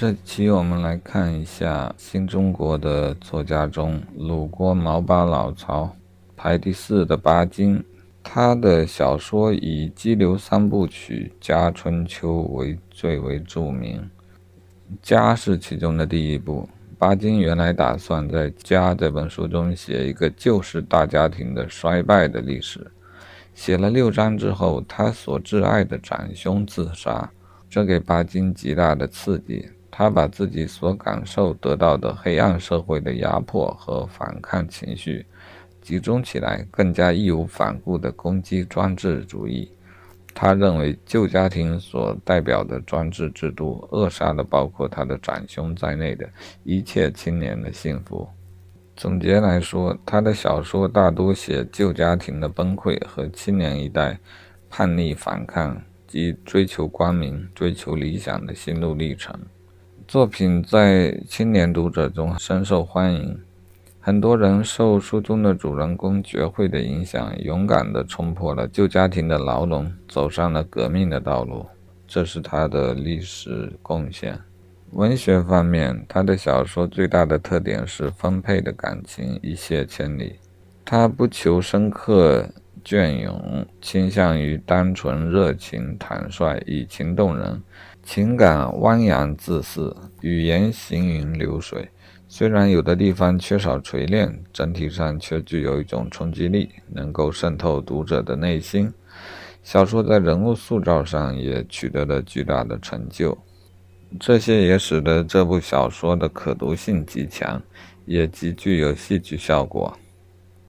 这期我们来看一下新中国的作家中，鲁国毛巴老曹排第四的巴金。他的小说以《激流三部曲》《家春秋》为最为著名，《家》是其中的第一部。巴金原来打算在《家》这本书中写一个旧式大家庭的衰败的历史。写了六章之后，他所挚爱的长兄自杀，这给巴金极大的刺激。他把自己所感受得到的黑暗社会的压迫和反抗情绪。集中起来，更加义无反顾地攻击专制主义。他认为旧家庭所代表的专制制度扼杀了包括他的长兄在内的一切青年的幸福。总结来说，他的小说大多写旧家庭的崩溃和青年一代叛逆反抗及追求光明、追求理想的心路历程。作品在青年读者中深受欢迎。很多人受书中的主人公绝慧的影响，勇敢地冲破了旧家庭的牢笼，走上了革命的道路。这是他的历史贡献。文学方面，他的小说最大的特点是丰沛的感情一泻千里。他不求深刻隽永，倾向于单纯、热情、坦率、以情动人，情感汪洋恣肆，语言行云流水。虽然有的地方缺少锤炼，整体上却具有一种冲击力，能够渗透读者的内心。小说在人物塑造上也取得了巨大的成就，这些也使得这部小说的可读性极强，也极具有戏剧效果。